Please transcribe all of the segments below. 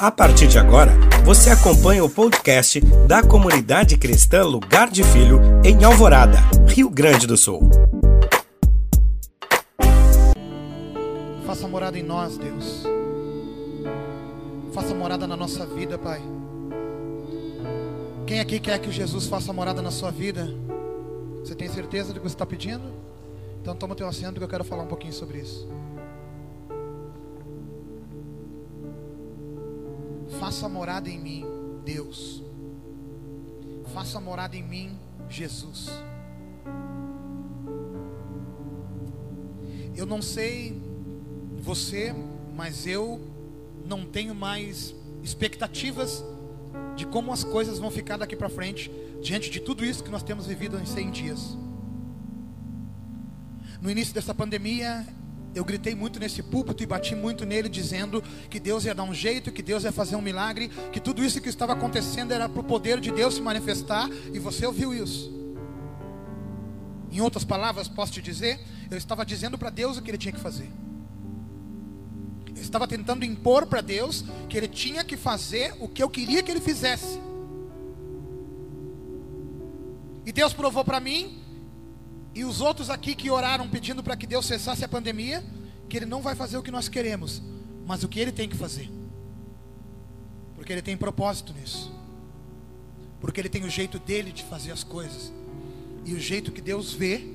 A partir de agora, você acompanha o podcast da comunidade cristã Lugar de Filho, em Alvorada, Rio Grande do Sul. Faça morada em nós, Deus. Faça morada na nossa vida, Pai. Quem aqui quer que Jesus faça morada na sua vida? Você tem certeza do que você está pedindo? Então toma teu assento que eu quero falar um pouquinho sobre isso. Faça morada em mim, Deus. Faça morada em mim, Jesus. Eu não sei você, mas eu não tenho mais expectativas de como as coisas vão ficar daqui para frente, diante de tudo isso que nós temos vivido em 100 dias. No início dessa pandemia, eu gritei muito nesse púlpito e bati muito nele, dizendo que Deus ia dar um jeito, que Deus ia fazer um milagre, que tudo isso que estava acontecendo era para o poder de Deus se manifestar, e você ouviu isso. Em outras palavras, posso te dizer, eu estava dizendo para Deus o que ele tinha que fazer. Eu estava tentando impor para Deus que ele tinha que fazer o que eu queria que ele fizesse. E Deus provou para mim e os outros aqui que oraram pedindo para que Deus cessasse a pandemia, que Ele não vai fazer o que nós queremos, mas o que Ele tem que fazer. Porque Ele tem propósito nisso. Porque Ele tem o jeito dele de fazer as coisas. E o jeito que Deus vê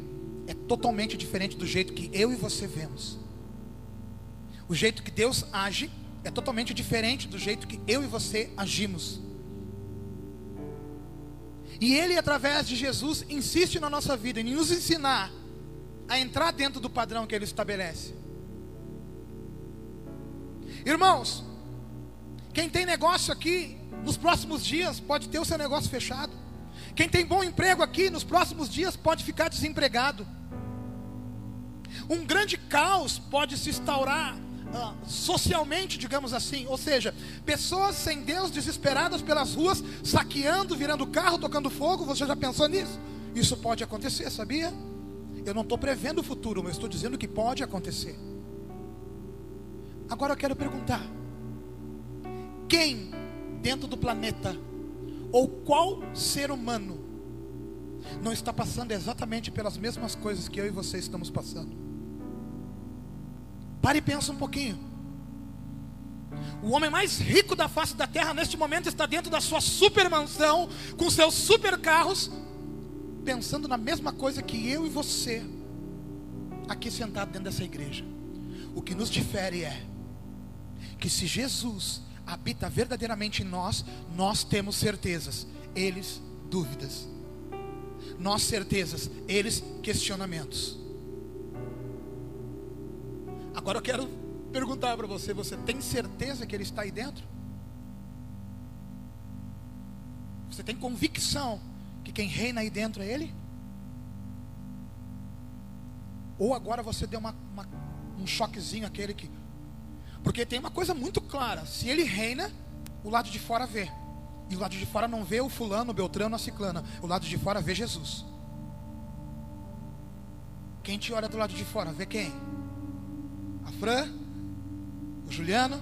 é totalmente diferente do jeito que eu e você vemos. O jeito que Deus age é totalmente diferente do jeito que eu e você agimos. E Ele, através de Jesus, insiste na nossa vida em nos ensinar a entrar dentro do padrão que Ele estabelece. Irmãos, quem tem negócio aqui, nos próximos dias pode ter o seu negócio fechado. Quem tem bom emprego aqui, nos próximos dias pode ficar desempregado. Um grande caos pode se instaurar ah, socialmente, digamos assim, ou seja, pessoas sem Deus desesperadas pelas ruas, saqueando, virando carro, tocando fogo. Você já pensou nisso? Isso pode acontecer, sabia? Eu não estou prevendo o futuro, mas estou dizendo que pode acontecer. Agora eu quero perguntar: quem dentro do planeta, ou qual ser humano, não está passando exatamente pelas mesmas coisas que eu e você estamos passando? Pare e pensa um pouquinho. O homem mais rico da face da terra neste momento está dentro da sua super mansão, com seus super carros, pensando na mesma coisa que eu e você, aqui sentado dentro dessa igreja. O que nos difere é que se Jesus habita verdadeiramente em nós, nós temos certezas, eles dúvidas. Nós certezas, eles questionamentos. Agora eu quero perguntar para você: você tem certeza que Ele está aí dentro? Você tem convicção que quem reina aí dentro é Ele? Ou agora você deu uma, uma, um choquezinho aquele que. Porque tem uma coisa muito clara: se Ele reina, o lado de fora vê. E o lado de fora não vê o fulano, o beltrano, a ciclana. O lado de fora vê Jesus. Quem te olha do lado de fora, vê quem? A Fran, o Juliano,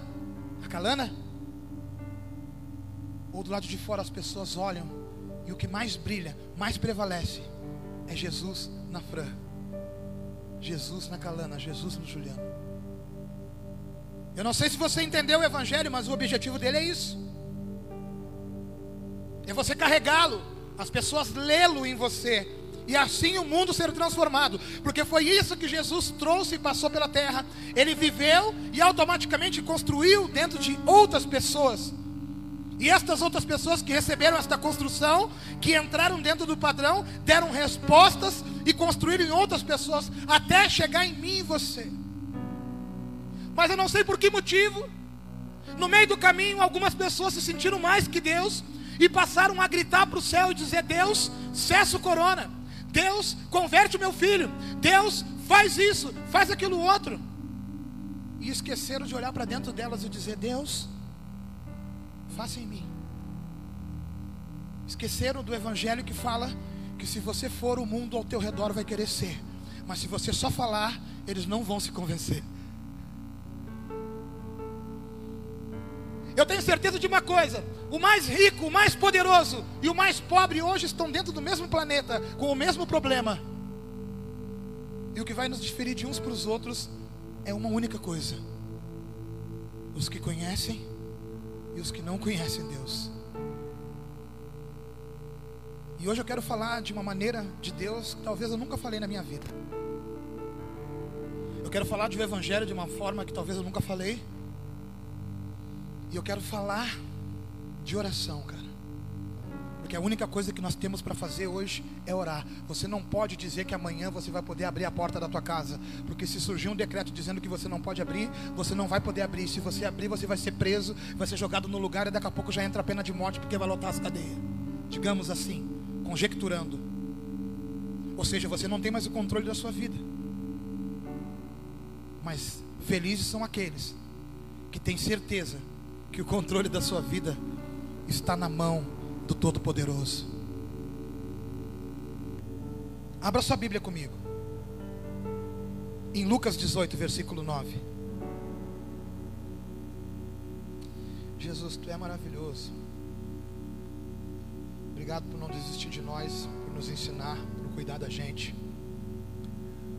a Calana. Ou do lado de fora as pessoas olham e o que mais brilha, mais prevalece é Jesus na Fran, Jesus na Calana, Jesus no Juliano. Eu não sei se você entendeu o Evangelho, mas o objetivo dele é isso: é você carregá-lo, as pessoas lê-lo em você, e assim o mundo ser transformado, porque foi isso que Jesus trouxe e passou pela terra. Ele viveu e automaticamente construiu dentro de outras pessoas. E estas outras pessoas que receberam esta construção, que entraram dentro do padrão, deram respostas e construíram em outras pessoas, até chegar em mim e você. Mas eu não sei por que motivo, no meio do caminho, algumas pessoas se sentiram mais que Deus e passaram a gritar para o céu e dizer: Deus, cessa o corona. Deus, converte o meu filho. Deus, faz isso, faz aquilo outro. E esqueceram de olhar para dentro delas e dizer: Deus, faça em mim. Esqueceram do evangelho que fala que se você for, o mundo ao teu redor vai querer ser. Mas se você só falar, eles não vão se convencer. Eu tenho certeza de uma coisa: o mais rico, o mais poderoso e o mais pobre hoje estão dentro do mesmo planeta, com o mesmo problema. E o que vai nos diferir de uns para os outros é uma única coisa: os que conhecem e os que não conhecem Deus. E hoje eu quero falar de uma maneira de Deus que talvez eu nunca falei na minha vida. Eu quero falar um Evangelho de uma forma que talvez eu nunca falei. E eu quero falar de oração, cara. Porque a única coisa que nós temos para fazer hoje é orar. Você não pode dizer que amanhã você vai poder abrir a porta da tua casa, porque se surgir um decreto dizendo que você não pode abrir, você não vai poder abrir. Se você abrir, você vai ser preso, vai ser jogado no lugar e daqui a pouco já entra a pena de morte porque vai lotar as cadeias. Digamos assim, conjecturando. Ou seja, você não tem mais o controle da sua vida. Mas felizes são aqueles que têm certeza que o controle da sua vida está na mão do Todo-Poderoso. Abra sua Bíblia comigo. Em Lucas 18, versículo 9. Jesus, tu é maravilhoso. Obrigado por não desistir de nós, por nos ensinar, por cuidar da gente.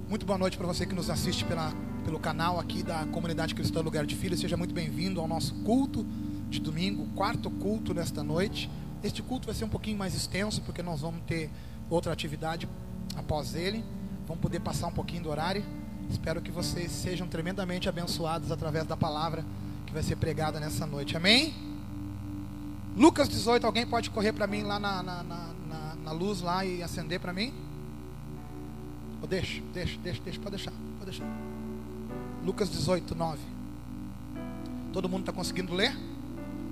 Muito boa noite para você que nos assiste pela pelo canal aqui da Comunidade Cristã Lugar de Filhos. Seja muito bem-vindo ao nosso culto de domingo, quarto culto nesta noite. Este culto vai ser um pouquinho mais extenso, porque nós vamos ter outra atividade após ele. Vamos poder passar um pouquinho do horário. Espero que vocês sejam tremendamente abençoados através da palavra que vai ser pregada nessa noite. Amém? Lucas 18, alguém pode correr para mim lá na, na, na, na, luz lá e acender para mim? Ou deixa, deixa, deixa, deixa, pode deixar, pode deixar. Lucas 18, 9. Todo mundo está conseguindo ler?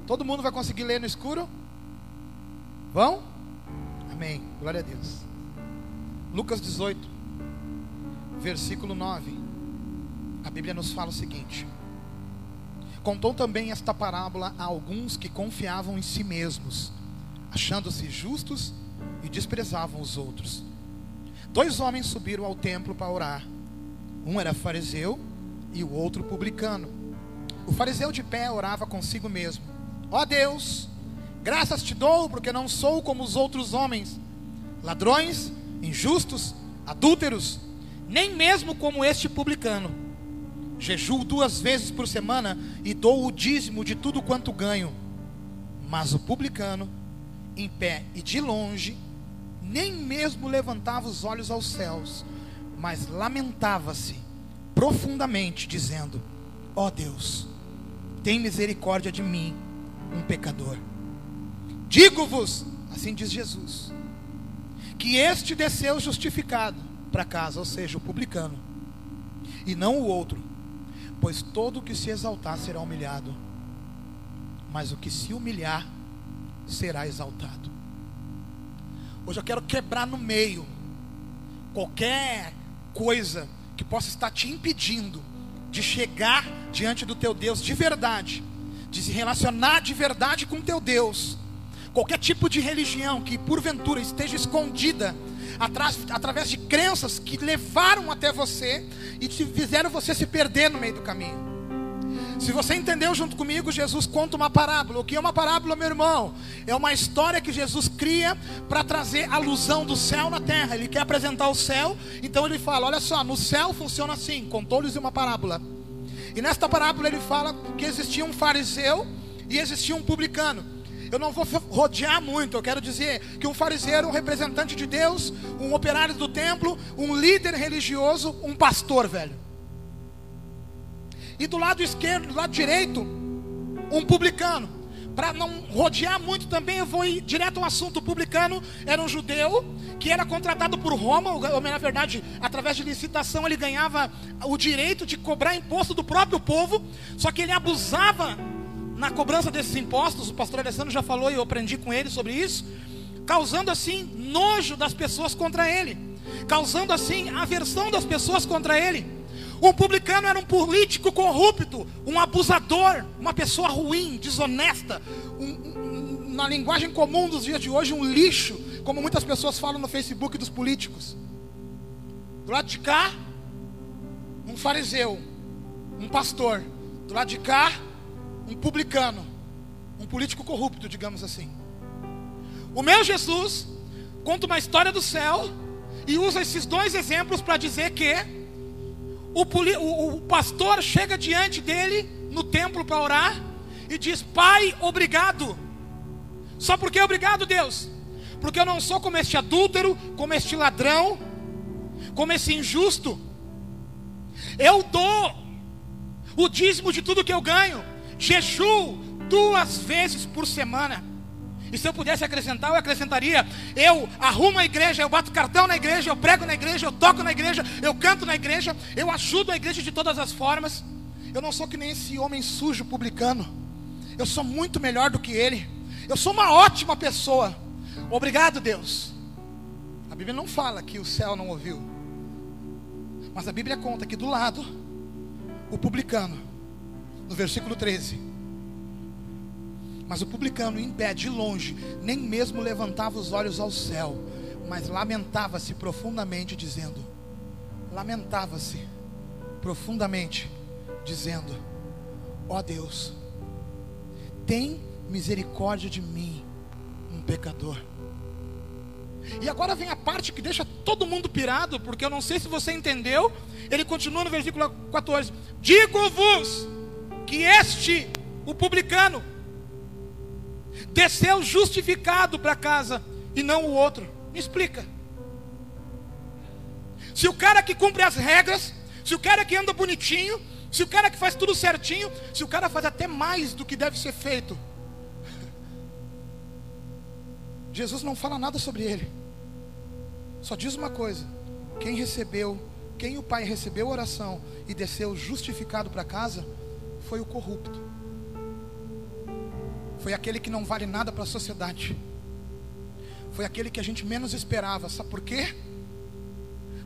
Todo mundo vai conseguir ler no escuro? Vão? Amém. Glória a Deus. Lucas 18, versículo 9. A Bíblia nos fala o seguinte: Contou também esta parábola a alguns que confiavam em si mesmos, achando-se justos e desprezavam os outros. Dois homens subiram ao templo para orar. Um era fariseu e o outro publicano. O fariseu de pé orava consigo mesmo: Ó oh Deus, graças te dou, porque não sou como os outros homens, ladrões, injustos, adúlteros, nem mesmo como este publicano. Jejuo duas vezes por semana e dou o dízimo de tudo quanto ganho. Mas o publicano, em pé e de longe, nem mesmo levantava os olhos aos céus, mas lamentava-se profundamente, dizendo: Ó oh Deus, tem misericórdia de mim, um pecador. Digo-vos, assim diz Jesus, que este desceu justificado para casa, ou seja, o publicano, e não o outro, pois todo o que se exaltar será humilhado, mas o que se humilhar será exaltado. Hoje eu quero quebrar no meio qualquer coisa que possa estar te impedindo de chegar diante do teu Deus de verdade, de se relacionar de verdade com teu Deus. Qualquer tipo de religião que porventura esteja escondida atrás, através de crenças que levaram até você e te fizeram você se perder no meio do caminho. Se você entendeu junto comigo, Jesus conta uma parábola. O que é uma parábola, meu irmão? É uma história que Jesus cria para trazer alusão do céu na terra. Ele quer apresentar o céu, então ele fala: Olha só, no céu funciona assim. Contou-lhes uma parábola. E nesta parábola ele fala que existia um fariseu e existia um publicano. Eu não vou rodear muito, eu quero dizer que um fariseu era um representante de Deus, um operário do templo, um líder religioso, um pastor, velho. E do lado esquerdo, do lado direito, um publicano. Para não rodear muito também, eu vou ir direto ao assunto. O publicano era um judeu que era contratado por Roma, ou na verdade, através de licitação, ele ganhava o direito de cobrar imposto do próprio povo, só que ele abusava na cobrança desses impostos. O pastor Alessandro já falou e eu aprendi com ele sobre isso, causando assim nojo das pessoas contra ele, causando assim aversão das pessoas contra ele. Um publicano era um político corrupto, um abusador, uma pessoa ruim, desonesta, um, um, na linguagem comum dos dias de hoje, um lixo, como muitas pessoas falam no Facebook dos políticos. Do lado de cá, um fariseu, um pastor. Do lado de cá, um publicano. um político corrupto, digamos assim. O meu Jesus conta uma história do céu e usa esses dois exemplos para dizer que o, o, o, pastor chega diante dele no templo para orar e diz: Pai, obrigado. Só porque obrigado, Deus? Porque eu não sou como este adúltero, como este ladrão, como esse injusto. Eu dou o dízimo de tudo que eu ganho, jejuo duas vezes por semana. E se eu pudesse acrescentar, eu acrescentaria: eu arrumo a igreja, eu bato cartão na igreja, eu prego na igreja, eu toco na igreja, eu canto na igreja, eu ajudo a igreja de todas as formas. Eu não sou que nem esse homem sujo publicano. Eu sou muito melhor do que ele. Eu sou uma ótima pessoa. Obrigado, Deus. A Bíblia não fala que o céu não ouviu. Mas a Bíblia conta que do lado, o publicano, no versículo 13 mas o publicano, em pé, de longe, nem mesmo levantava os olhos ao céu, mas lamentava-se profundamente, dizendo: Lamentava-se profundamente, dizendo: Ó oh Deus, tem misericórdia de mim, um pecador. E agora vem a parte que deixa todo mundo pirado, porque eu não sei se você entendeu. Ele continua no versículo 14: Digo-vos que este, o publicano, desceu justificado para casa e não o outro. Me explica. Se o cara que cumpre as regras, se o cara que anda bonitinho, se o cara que faz tudo certinho, se o cara faz até mais do que deve ser feito, Jesus não fala nada sobre ele. Só diz uma coisa: quem recebeu, quem o Pai recebeu a oração e desceu justificado para casa, foi o corrupto foi aquele que não vale nada para a sociedade. Foi aquele que a gente menos esperava. Sabe por quê?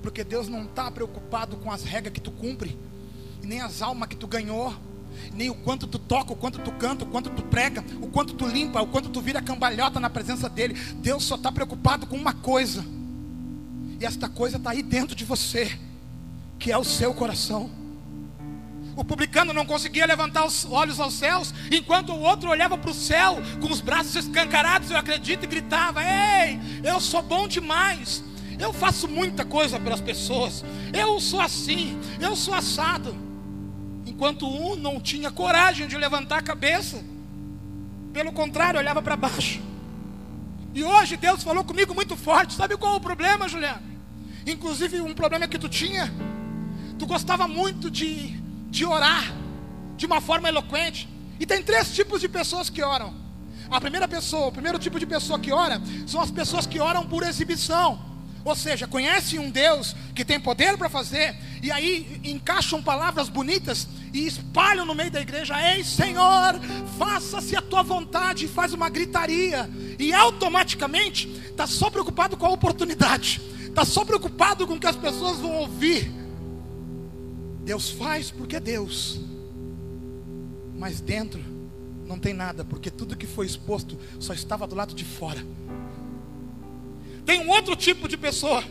Porque Deus não está preocupado com as regras que tu cumpre, nem as almas que tu ganhou, nem o quanto tu toca, o quanto tu canta, o quanto tu prega, o quanto tu limpa, o quanto tu vira cambalhota na presença dele. Deus só está preocupado com uma coisa, e esta coisa está aí dentro de você, que é o seu coração. O publicano não conseguia levantar os olhos aos céus, enquanto o outro olhava para o céu com os braços escancarados, eu acredito, e gritava: Ei, eu sou bom demais. Eu faço muita coisa pelas pessoas. Eu sou assim, eu sou assado. Enquanto um não tinha coragem de levantar a cabeça, pelo contrário, olhava para baixo. E hoje Deus falou comigo muito forte. Sabe qual é o problema, Juliano? Inclusive, um problema que tu tinha. Tu gostava muito de de orar de uma forma eloquente. E tem três tipos de pessoas que oram. A primeira pessoa, o primeiro tipo de pessoa que ora, são as pessoas que oram por exibição. Ou seja, conhecem um Deus que tem poder para fazer, e aí encaixam palavras bonitas e espalham no meio da igreja: Ei Senhor, faça-se a tua vontade, e faz uma gritaria, e automaticamente está só preocupado com a oportunidade, está só preocupado com o que as pessoas vão ouvir. Deus faz porque é Deus, mas dentro não tem nada, porque tudo que foi exposto só estava do lado de fora. Tem um outro tipo de pessoa,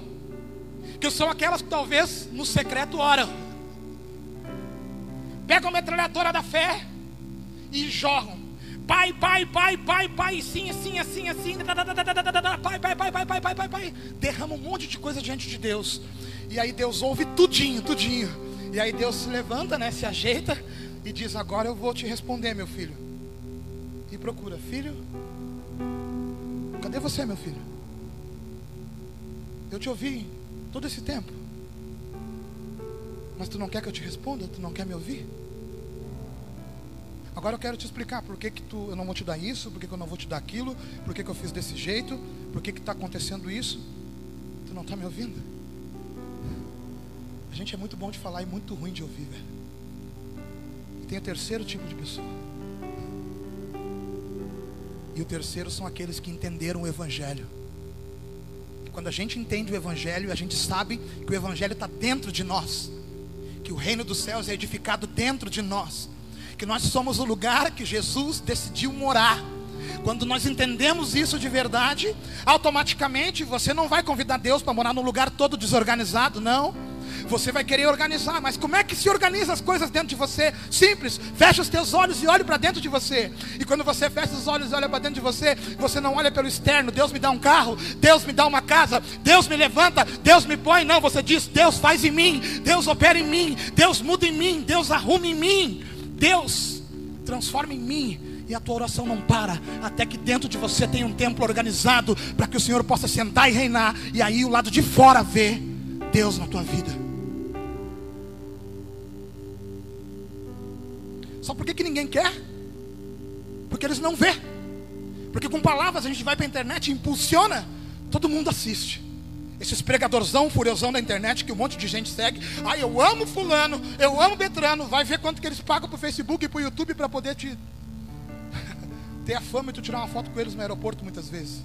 que são aquelas que talvez no secreto oram, pegam a metralhadora da fé e jogam. Pai, pai, pai, pai, pai, sim, assim, assim, assim, pai, pai, pai, pai, pai, pai, pai, derrama um monte de coisa diante de Deus. E aí Deus ouve tudinho, tudinho. E aí Deus se levanta, né, se ajeita e diz: Agora eu vou te responder, meu filho. E procura: Filho, cadê você, meu filho? Eu te ouvi todo esse tempo. Mas tu não quer que eu te responda? Tu não quer me ouvir? Agora eu quero te explicar por que, que tu, eu não vou te dar isso, por que, que eu não vou te dar aquilo, por que, que eu fiz desse jeito, por que está acontecendo isso. Tu não está me ouvindo? A gente é muito bom de falar e muito ruim de ouvir, velho. E tem o terceiro tipo de pessoa. E o terceiro são aqueles que entenderam o Evangelho. Quando a gente entende o Evangelho, a gente sabe que o Evangelho está dentro de nós, que o reino dos céus é edificado dentro de nós, que nós somos o lugar que Jesus decidiu morar. Quando nós entendemos isso de verdade, automaticamente você não vai convidar Deus para morar num lugar todo desorganizado, não. Você vai querer organizar, mas como é que se organiza as coisas dentro de você? Simples. Fecha os teus olhos e olhe para dentro de você. E quando você fecha os olhos e olha para dentro de você, você não olha pelo externo. Deus me dá um carro, Deus me dá uma casa, Deus me levanta, Deus me põe. Não, você diz: Deus faz em mim, Deus opera em mim, Deus muda em mim, Deus arruma em mim, Deus transforma em mim e a tua oração não para até que dentro de você tenha um templo organizado para que o Senhor possa sentar e reinar e aí o lado de fora ver Deus na tua vida. Só por que, que ninguém quer? Porque eles não vê. Porque com palavras a gente vai para a internet e impulsiona, todo mundo assiste. Esses pregadorzão, furiosão da internet que um monte de gente segue. Ah, eu amo fulano, eu amo Betrano. Vai ver quanto que eles pagam para o Facebook e para o YouTube para poder te ter a fama e tu tirar uma foto com eles no aeroporto muitas vezes.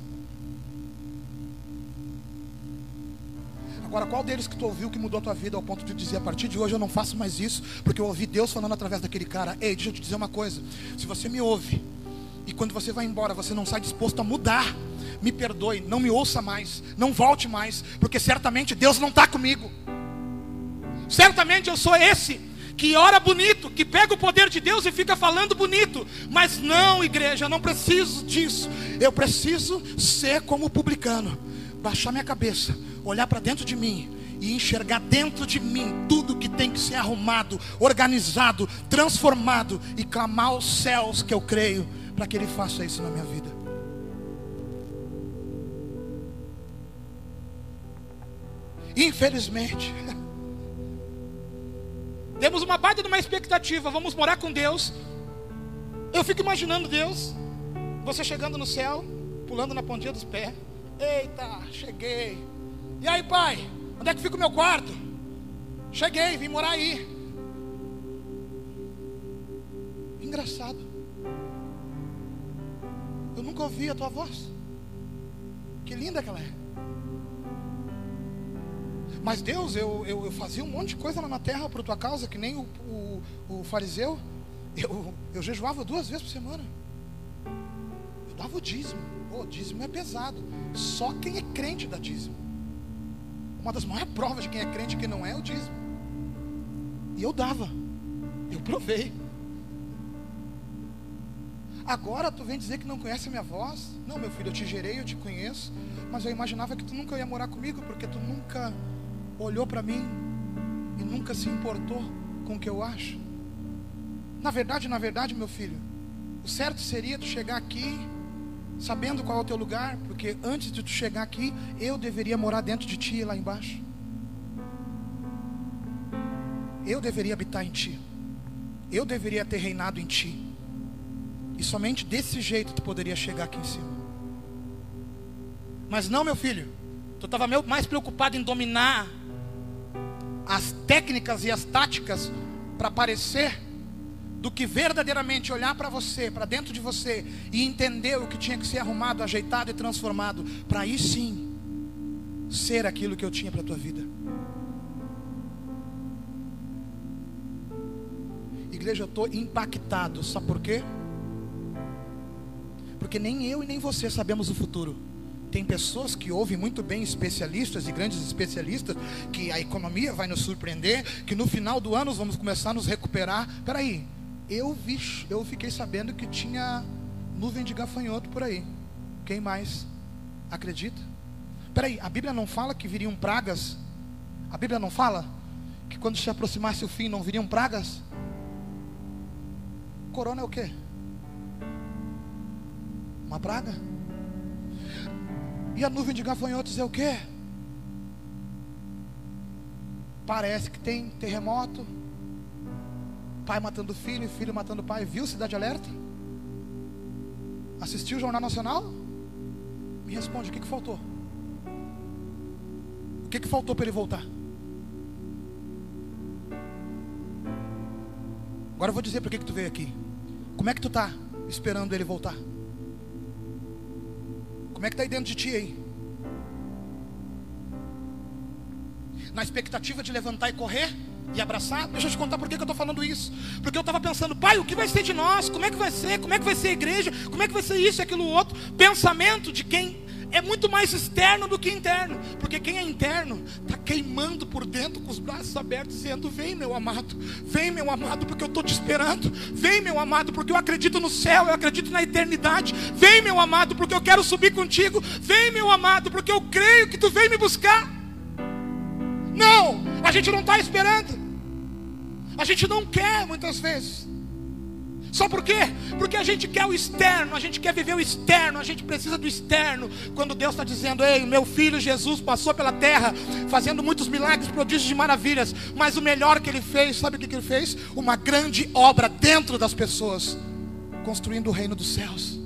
Agora, qual deles que tu ouviu que mudou a tua vida ao ponto de dizer a partir de hoje eu não faço mais isso, porque eu ouvi Deus falando através daquele cara? Ei, deixa eu te dizer uma coisa. Se você me ouve e quando você vai embora você não sai disposto a mudar, me perdoe, não me ouça mais, não volte mais, porque certamente Deus não está comigo. Certamente eu sou esse que ora bonito, que pega o poder de Deus e fica falando bonito. Mas não, igreja, eu não preciso disso. Eu preciso ser como o publicano, baixar minha cabeça, olhar para dentro de mim e enxergar dentro de mim tudo que tem que ser arrumado, organizado, transformado e clamar aos céus que eu creio para que Ele faça isso na minha vida. Infelizmente, Temos uma baita de uma expectativa, vamos morar com Deus. Eu fico imaginando Deus, você chegando no céu, pulando na pontinha dos pés. Eita, cheguei. E aí, pai, onde é que fica o meu quarto? Cheguei, vim morar aí. Engraçado. Eu nunca ouvi a tua voz. Que linda que ela é. Mas Deus, eu, eu, eu, fazia um monte de coisa lá na terra por tua causa, que nem o, o, o fariseu. Eu, eu jejuava duas vezes por semana. Dava o dízimo. O dízimo é pesado. Só quem é crente dá dízimo. Uma das maiores provas de quem é crente e quem não é, é o dízimo. E eu dava. Eu provei. Agora tu vem dizer que não conhece a minha voz? Não, meu filho, eu te gerei, eu te conheço. Mas eu imaginava que tu nunca ia morar comigo, porque tu nunca olhou para mim e nunca se importou com o que eu acho? Na verdade, na verdade, meu filho, o certo seria tu chegar aqui sabendo qual é o teu lugar, porque antes de tu chegar aqui, eu deveria morar dentro de ti lá embaixo. Eu deveria habitar em ti. Eu deveria ter reinado em ti. E somente desse jeito tu poderia chegar aqui em cima. Mas não, meu filho. Tu estava mais preocupado em dominar as técnicas e as táticas para aparecer, do que verdadeiramente olhar para você, para dentro de você e entender o que tinha que ser arrumado, ajeitado e transformado, para aí sim ser aquilo que eu tinha para a tua vida. Igreja, eu estou impactado, sabe por quê? Porque nem eu e nem você sabemos o futuro. Tem pessoas que ouvem muito bem especialistas e grandes especialistas que a economia vai nos surpreender, que no final do ano vamos começar a nos recuperar. Peraí, eu vi, eu fiquei sabendo que tinha nuvem de gafanhoto por aí. Quem mais acredita? Peraí, a Bíblia não fala que viriam pragas? A Bíblia não fala que quando se aproximasse o fim não viriam pragas? Corona é o quê? Uma praga? E a nuvem de gafanhotos é o quê? Parece que tem terremoto, pai matando filho, filho matando pai. Viu Cidade Alerta? Assistiu o Jornal Nacional? Me responde, o que, que faltou? O que, que faltou para ele voltar? Agora eu vou dizer para que, que tu veio aqui. Como é que tu está esperando ele voltar? Como é que está aí dentro de ti aí? Na expectativa de levantar e correr e abraçar? Deixa eu te contar por que, que eu estou falando isso. Porque eu estava pensando, pai, o que vai ser de nós? Como é que vai ser? Como é que vai ser a igreja? Como é que vai ser isso e aquilo outro? Pensamento de quem é muito mais externo do que interno, porque quem é interno está queimando por dentro com os braços abertos, dizendo: Vem, meu amado, vem, meu amado, porque eu estou te esperando, vem, meu amado, porque eu acredito no céu, eu acredito na eternidade, vem, meu amado, porque eu quero subir contigo, vem, meu amado, porque eu creio que tu vem me buscar. Não, a gente não está esperando, a gente não quer muitas vezes. Só por quê? Porque a gente quer o externo, a gente quer viver o externo, a gente precisa do externo. Quando Deus está dizendo, ei, meu filho Jesus passou pela terra, fazendo muitos milagres, prodígios e maravilhas, mas o melhor que ele fez, sabe o que ele fez? Uma grande obra dentro das pessoas, construindo o reino dos céus.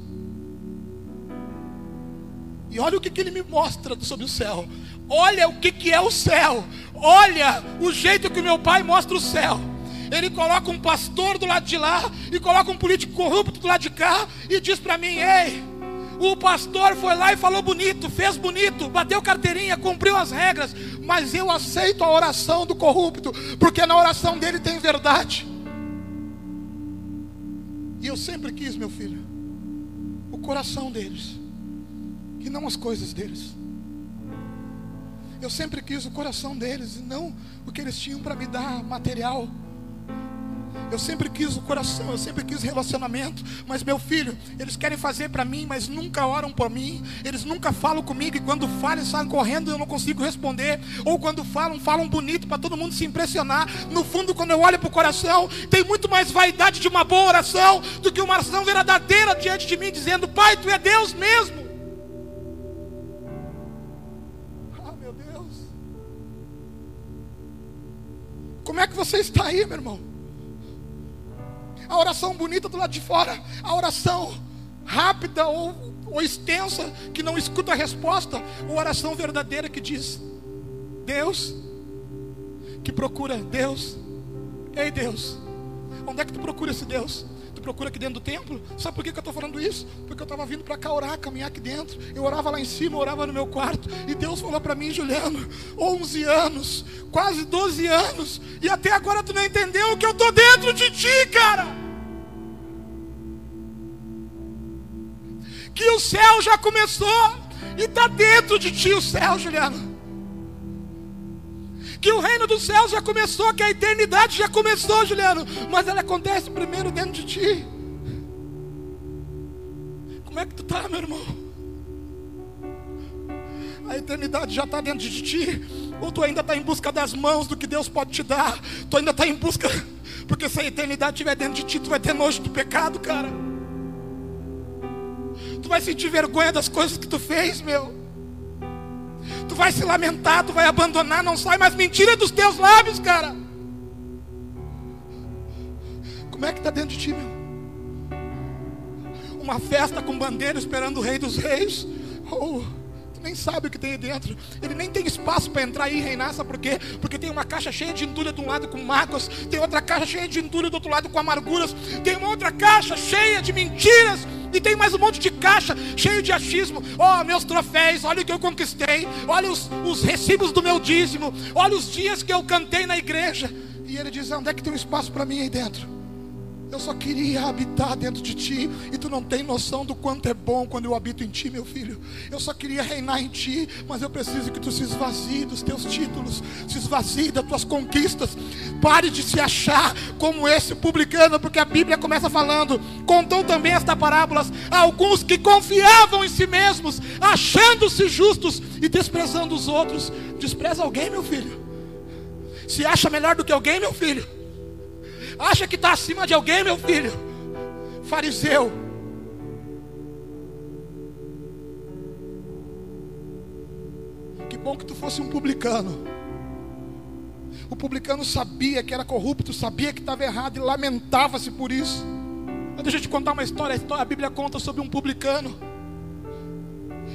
E olha o que, que ele me mostra sobre o céu. Olha o que, que é o céu. Olha o jeito que meu pai mostra o céu. Ele coloca um pastor do lado de lá e coloca um político corrupto do lado de cá e diz para mim: Ei, o pastor foi lá e falou bonito, fez bonito, bateu carteirinha, cumpriu as regras, mas eu aceito a oração do corrupto, porque na oração dele tem verdade. E eu sempre quis, meu filho, o coração deles, e não as coisas deles. Eu sempre quis o coração deles e não o que eles tinham para me dar material. Eu sempre quis o coração, eu sempre quis relacionamento. Mas meu filho, eles querem fazer para mim, mas nunca oram por mim. Eles nunca falam comigo e quando falam, saem correndo eu não consigo responder. Ou quando falam, falam bonito para todo mundo se impressionar. No fundo, quando eu olho para o coração, tem muito mais vaidade de uma boa oração do que uma oração verdadeira diante de mim, dizendo: Pai, tu é Deus mesmo. Ah, meu Deus. Como é que você está aí, meu irmão? A oração bonita do lado de fora, a oração rápida ou, ou extensa, que não escuta a resposta, ou a oração verdadeira que diz: Deus, que procura Deus, ei Deus, onde é que tu procura esse Deus? Procura aqui dentro do templo. Sabe por que, eu estou falando isso? Porque eu estava vindo para cá orar, caminhar aqui dentro. Eu orava lá em cima, orava no meu quarto. E Deus falou para mim, Juliano, 11 anos, quase 12 anos. E até agora tu não entendeu que eu estou dentro de ti, cara. Que o céu já começou. E está dentro de ti o céu, Juliano que o reino dos céus já começou, que a eternidade já começou, Juliano, mas ela acontece primeiro dentro de ti. Como é que tu está, meu irmão? A eternidade já está dentro de ti, ou tu ainda está em busca das mãos do que Deus pode te dar, tu ainda está em busca, porque se a eternidade estiver dentro de ti, tu vai ter nojo do pecado, cara. Tu vai sentir vergonha das coisas que tu fez, meu. Tu vai se lamentar, tu vai abandonar, não sai mais mentira dos teus lábios, cara. Como é que está dentro de ti, meu? Uma festa com bandeira esperando o rei dos reis. Oh, tu nem sabe o que tem aí dentro. Ele nem tem espaço para entrar e reinar, sabe por quê? Porque tem uma caixa cheia de entulha de um lado com mágoas, tem outra caixa cheia de entulha do outro lado com amarguras, tem uma outra caixa cheia de mentiras e tem mais um monte de caixa cheio de achismo. Oh, meus troféus, olha o que eu conquistei. Olha os, os recibos do meu dízimo. Olha os dias que eu cantei na igreja. E ele diz: Onde é que tem um espaço para mim aí dentro? Eu só queria habitar dentro de ti, e tu não tem noção do quanto é bom quando eu habito em ti, meu filho. Eu só queria reinar em ti, mas eu preciso que tu se esvazie dos teus títulos, se esvazie das tuas conquistas. Pare de se achar como esse publicano, porque a Bíblia começa falando. Contou também esta parábolas a alguns que confiavam em si mesmos, achando-se justos e desprezando os outros. Despreza alguém, meu filho. Se acha melhor do que alguém, meu filho. Acha que está acima de alguém, meu filho? Fariseu. Que bom que tu fosse um publicano. O publicano sabia que era corrupto, sabia que estava errado e lamentava-se por isso. Mas deixa eu te contar uma história. A Bíblia conta sobre um publicano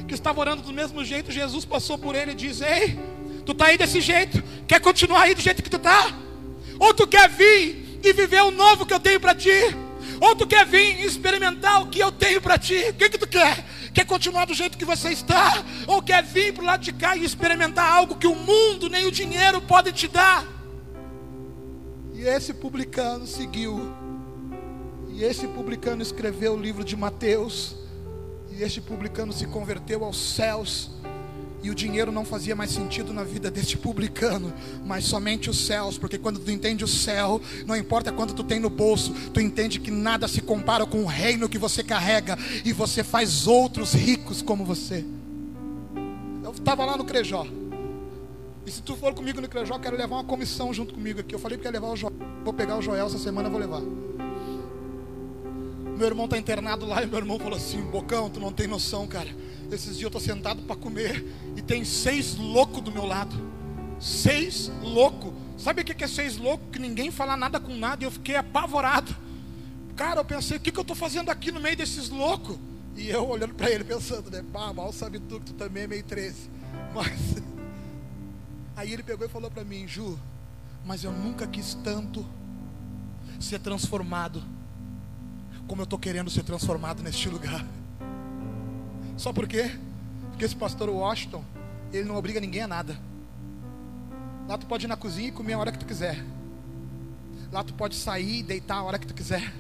que estava orando do mesmo jeito. Jesus passou por ele e diz: Ei, tu está aí desse jeito? Quer continuar aí do jeito que tu está? Ou tu quer vir e viver o novo que eu tenho para ti. Ou tu quer vir experimentar o que eu tenho para ti? O que, que tu quer? Quer continuar do jeito que você está? Ou quer vir para o lado de cá e experimentar algo que o mundo nem o dinheiro pode te dar? E esse publicano seguiu. E esse publicano escreveu o livro de Mateus. E este publicano se converteu aos céus. E o dinheiro não fazia mais sentido na vida deste publicano, mas somente os céus, porque quando tu entende o céu, não importa quanto tu tem no bolso, tu entende que nada se compara com o reino que você carrega e você faz outros ricos como você. Eu estava lá no Crejó. E se tu for comigo no Crejó, quero levar uma comissão junto comigo aqui. Eu falei que ia levar o Joel. Vou pegar o Joel essa semana, vou levar. Meu irmão está internado lá e meu irmão falou assim: Bocão, tu não tem noção, cara. Esses dias eu estou sentado para comer e tem seis loucos do meu lado. Seis loucos. Sabe o que é seis loucos? Que ninguém fala nada com nada e eu fiquei apavorado. Cara, eu pensei: o que, que eu estou fazendo aqui no meio desses loucos? E eu olhando para ele pensando, né? Pá, mal sabe tu que tu também é meio 13. Mas. Aí ele pegou e falou para mim: Ju, mas eu nunca quis tanto ser transformado como eu estou querendo ser transformado neste lugar. Só por quê? Porque esse pastor Washington, ele não obriga ninguém a nada. Lá tu pode ir na cozinha e comer a hora que tu quiser. Lá tu pode sair e deitar a hora que tu quiser.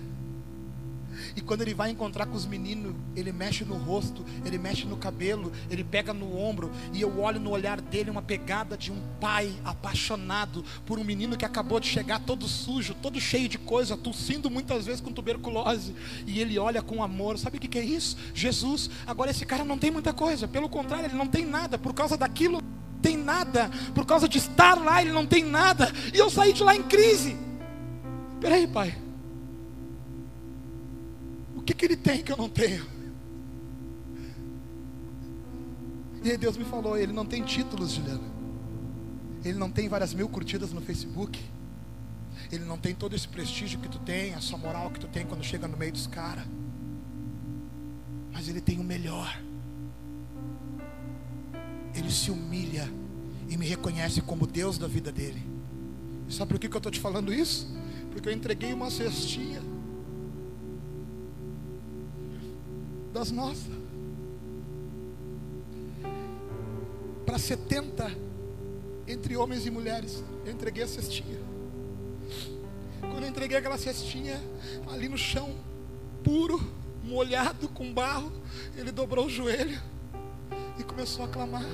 E quando ele vai encontrar com os meninos, ele mexe no rosto, ele mexe no cabelo, ele pega no ombro, e eu olho no olhar dele uma pegada de um pai apaixonado por um menino que acabou de chegar todo sujo, todo cheio de coisa, tossindo muitas vezes com tuberculose, e ele olha com amor. Sabe o que é isso? Jesus. Agora esse cara não tem muita coisa, pelo contrário, ele não tem nada, por causa daquilo, tem nada, por causa de estar lá, ele não tem nada, e eu saí de lá em crise. Peraí, pai que, que ele tem que eu não tenho? E aí Deus me falou: ele não tem títulos, Juliana. Ele não tem várias mil curtidas no Facebook. Ele não tem todo esse prestígio que tu tem, a sua moral que tu tem quando chega no meio dos caras. Mas ele tem o melhor. Ele se humilha e me reconhece como Deus da vida dele. E sabe por que, que eu estou te falando isso? Porque eu entreguei uma cestinha das nossas. Para 70 entre homens e mulheres, eu entreguei a cestinha. Quando eu entreguei aquela cestinha, ali no chão, puro, molhado com barro, ele dobrou o joelho e começou a clamar: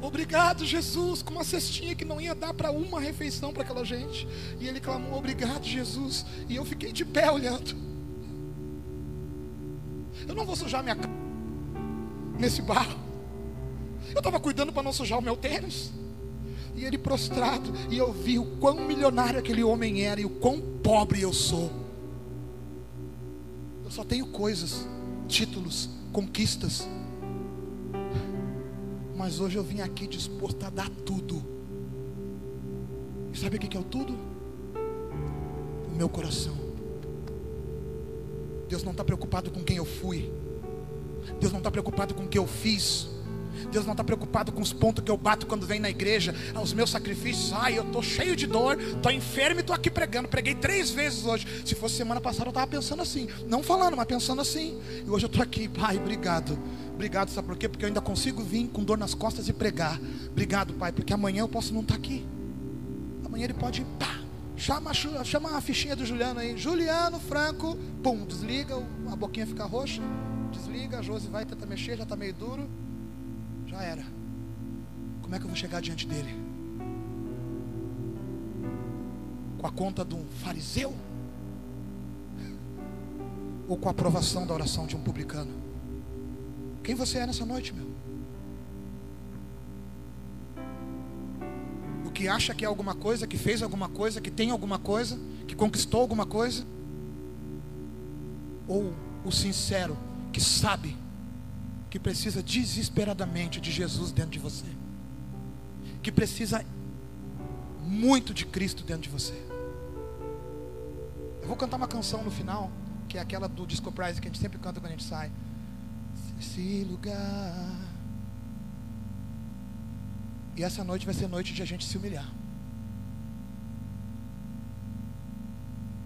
Obrigado, Jesus, com uma cestinha que não ia dar para uma refeição para aquela gente. E ele clamou: Obrigado, Jesus. E eu fiquei de pé olhando. Eu não vou sujar minha nesse barro. Eu estava cuidando para não sujar o meu tênis. E ele prostrado, e eu vi o quão milionário aquele homem era e o quão pobre eu sou. Eu só tenho coisas, títulos, conquistas. Mas hoje eu vim aqui disposto a dar tudo. E sabe o que é o tudo? O meu coração. Deus não está preocupado com quem eu fui. Deus não está preocupado com o que eu fiz. Deus não está preocupado com os pontos que eu bato quando vem na igreja, aos meus sacrifícios. Ai, eu estou cheio de dor, estou enfermo e estou aqui pregando. Preguei três vezes hoje. Se fosse semana passada, eu estava pensando assim. Não falando, mas pensando assim. E hoje eu estou aqui, Pai, obrigado. Obrigado, sabe por quê? Porque eu ainda consigo vir com dor nas costas e pregar. Obrigado, Pai, porque amanhã eu posso não estar tá aqui. Amanhã ele pode, pá, Chama, chama a fichinha do Juliano aí. Juliano Franco. Pum, desliga, a boquinha fica roxa. Desliga, a Josi vai tentar mexer, já está meio duro. Já era. Como é que eu vou chegar diante dele? Com a conta de um fariseu? Ou com a aprovação da oração de um publicano? Quem você é nessa noite, meu? Que acha que é alguma coisa, que fez alguma coisa, que tem alguma coisa, que conquistou alguma coisa? Ou o sincero que sabe que precisa desesperadamente de Jesus dentro de você? Que precisa muito de Cristo dentro de você? Eu vou cantar uma canção no final, que é aquela do Disco Prize que a gente sempre canta quando a gente sai. Esse lugar e essa noite vai ser noite de a gente se humilhar.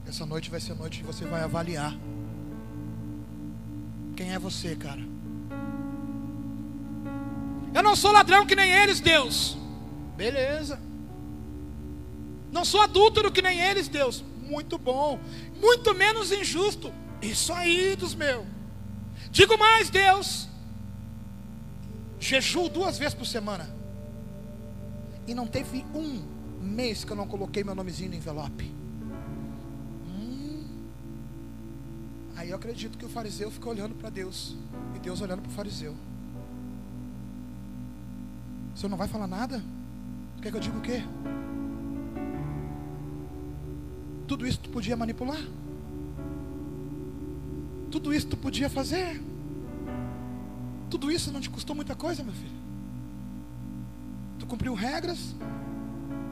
Essa noite vai ser noite que você vai avaliar. Quem é você, cara? Eu não sou ladrão que nem eles, Deus. Beleza. Não sou adúltero que nem eles, Deus. Muito bom. Muito menos injusto. Isso aí dos meus. Digo mais, Deus. Jejuo duas vezes por semana. E não teve um mês que eu não coloquei meu nomezinho no envelope. Hum. Aí eu acredito que o fariseu fica olhando para Deus. E Deus olhando para o fariseu. O senhor não vai falar nada? Quer que eu diga o quê? Tudo isso tu podia manipular? Tudo isso tu podia fazer? Tudo isso não te custou muita coisa, meu filho? Cumpriu regras?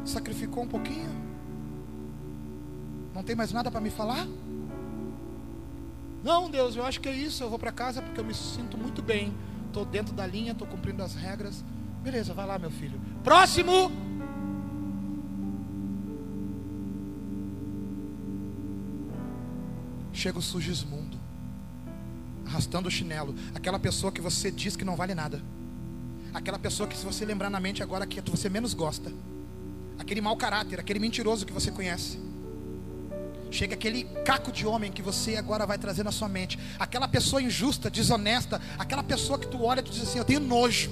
Sacrificou um pouquinho? Não tem mais nada para me falar? Não, Deus, eu acho que é isso. Eu vou para casa porque eu me sinto muito bem. Estou dentro da linha, estou cumprindo as regras. Beleza, vai lá, meu filho. Próximo. Chega o Sugismundo, arrastando o chinelo. Aquela pessoa que você diz que não vale nada. Aquela pessoa que, se você lembrar na mente agora, que você menos gosta. Aquele mau caráter, aquele mentiroso que você conhece. Chega aquele caco de homem que você agora vai trazer na sua mente. Aquela pessoa injusta, desonesta. Aquela pessoa que tu olha e tu diz assim: Eu tenho nojo.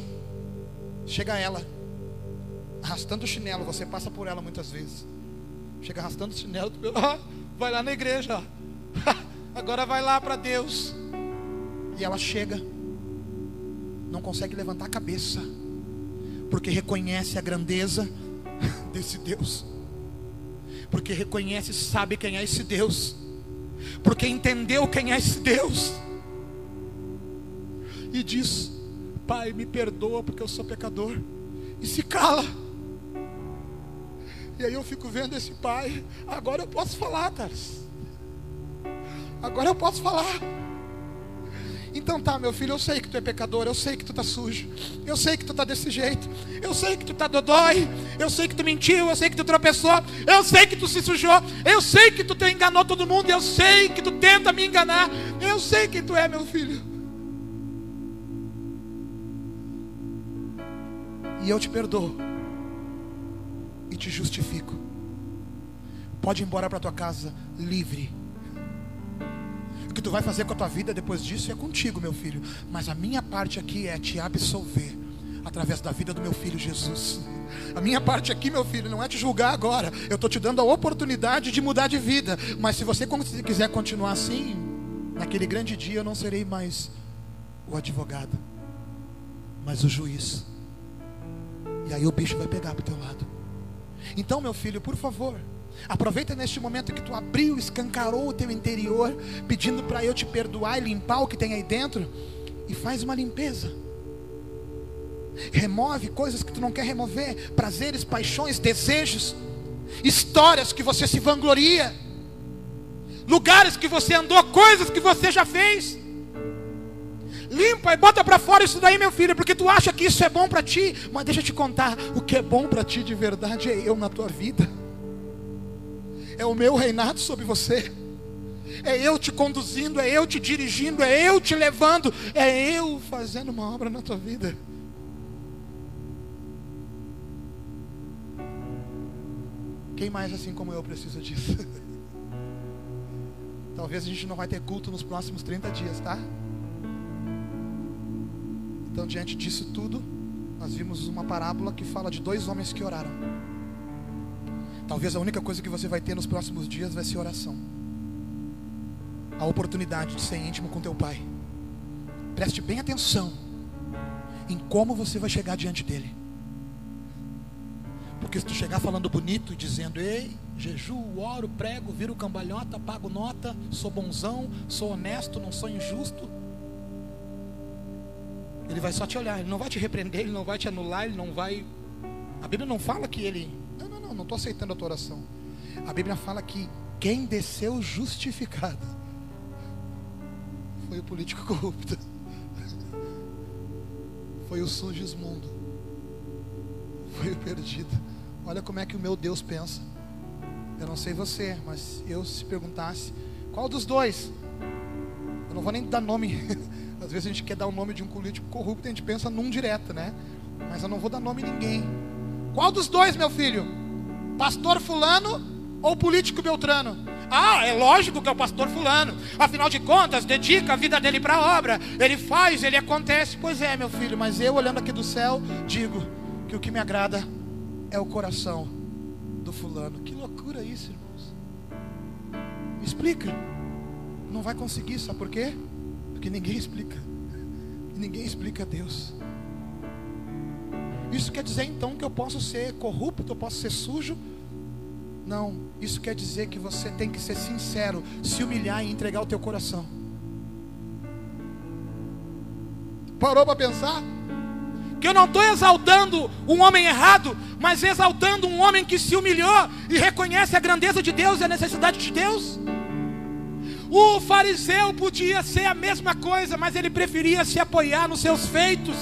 Chega ela, arrastando o chinelo. Você passa por ela muitas vezes. Chega arrastando o chinelo. Tu, ah, vai lá na igreja. Agora vai lá para Deus. E ela chega, não consegue levantar a cabeça, porque reconhece a grandeza desse Deus, porque reconhece e sabe quem é esse Deus, porque entendeu quem é esse Deus, e diz: Pai, me perdoa porque eu sou pecador, e se cala. E aí eu fico vendo esse pai, agora eu posso falar, Thales. Agora eu posso falar. Então tá, meu filho, eu sei que tu é pecador, eu sei que tu tá sujo, eu sei que tu tá desse jeito, eu sei que tu tá dodói, eu sei que tu mentiu, eu sei que tu tropeçou, eu sei que tu se sujou, eu sei que tu enganou todo mundo, eu sei que tu tenta me enganar, eu sei que tu é meu filho. E eu te perdoo e te justifico. Pode ir embora para tua casa livre o que tu vai fazer com a tua vida depois disso é contigo, meu filho. Mas a minha parte aqui é te absolver através da vida do meu filho Jesus. A minha parte aqui, meu filho, não é te julgar agora. Eu estou te dando a oportunidade de mudar de vida. Mas se você quiser continuar assim, naquele grande dia eu não serei mais o advogado, mas o juiz. E aí o bicho vai pegar para o teu lado. Então, meu filho, por favor, Aproveita neste momento que tu abriu, escancarou o teu interior, pedindo para eu te perdoar e limpar o que tem aí dentro, e faz uma limpeza. Remove coisas que tu não quer remover, prazeres, paixões, desejos, histórias que você se vangloria, lugares que você andou, coisas que você já fez. Limpa e bota para fora isso daí, meu filho, porque tu acha que isso é bom para ti, mas deixa eu te contar, o que é bom para ti de verdade é eu na tua vida é o meu reinado sobre você. É eu te conduzindo, é eu te dirigindo, é eu te levando, é eu fazendo uma obra na tua vida. Quem mais assim como eu precisa disso? Talvez a gente não vai ter culto nos próximos 30 dias, tá? Então, diante disso tudo, nós vimos uma parábola que fala de dois homens que oraram. Talvez a única coisa que você vai ter nos próximos dias vai ser oração. A oportunidade de ser íntimo com teu pai. Preste bem atenção em como você vai chegar diante dele. Porque se tu chegar falando bonito, dizendo, ei, jejuo, oro, prego, viro cambalhota, pago nota, sou bonzão, sou honesto, não sou injusto. Ele vai só te olhar, ele não vai te repreender, ele não vai te anular, ele não vai. A Bíblia não fala que ele não, não estou aceitando a tua oração. A Bíblia fala que quem desceu justificado foi o político corrupto, foi o Sugismundo, foi o perdido. Olha como é que o meu Deus pensa. Eu não sei você, mas eu se perguntasse qual dos dois, eu não vou nem dar nome. Às vezes a gente quer dar o nome de um político corrupto, a gente pensa num direto, né? Mas eu não vou dar nome a ninguém. Qual dos dois, meu filho? Pastor fulano ou político Beltrano? Ah, é lógico que é o pastor fulano. Afinal de contas, dedica a vida dele para a obra. Ele faz, ele acontece. Pois é, meu filho, mas eu olhando aqui do céu, digo que o que me agrada é o coração do fulano. Que loucura isso, irmãos. Me explica. Não vai conseguir, sabe por quê? Porque ninguém explica. Ninguém explica a Deus. Isso quer dizer então que eu posso ser corrupto, eu posso ser sujo? Não, isso quer dizer que você tem que ser sincero, se humilhar e entregar o teu coração. Parou para pensar? Que eu não estou exaltando um homem errado, mas exaltando um homem que se humilhou e reconhece a grandeza de Deus e a necessidade de Deus. O fariseu podia ser a mesma coisa, mas ele preferia se apoiar nos seus feitos.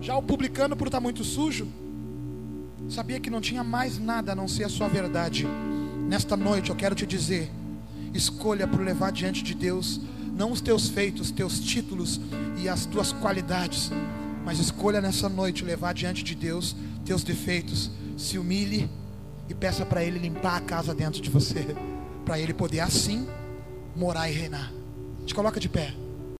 Já o publicano, por estar muito sujo, sabia que não tinha mais nada a não ser a sua verdade. Nesta noite eu quero te dizer: escolha por levar diante de Deus não os teus feitos, teus títulos e as tuas qualidades, mas escolha nessa noite levar diante de Deus teus defeitos. Se humilhe e peça para Ele limpar a casa dentro de você, para Ele poder assim morar e reinar. Te coloca de pé.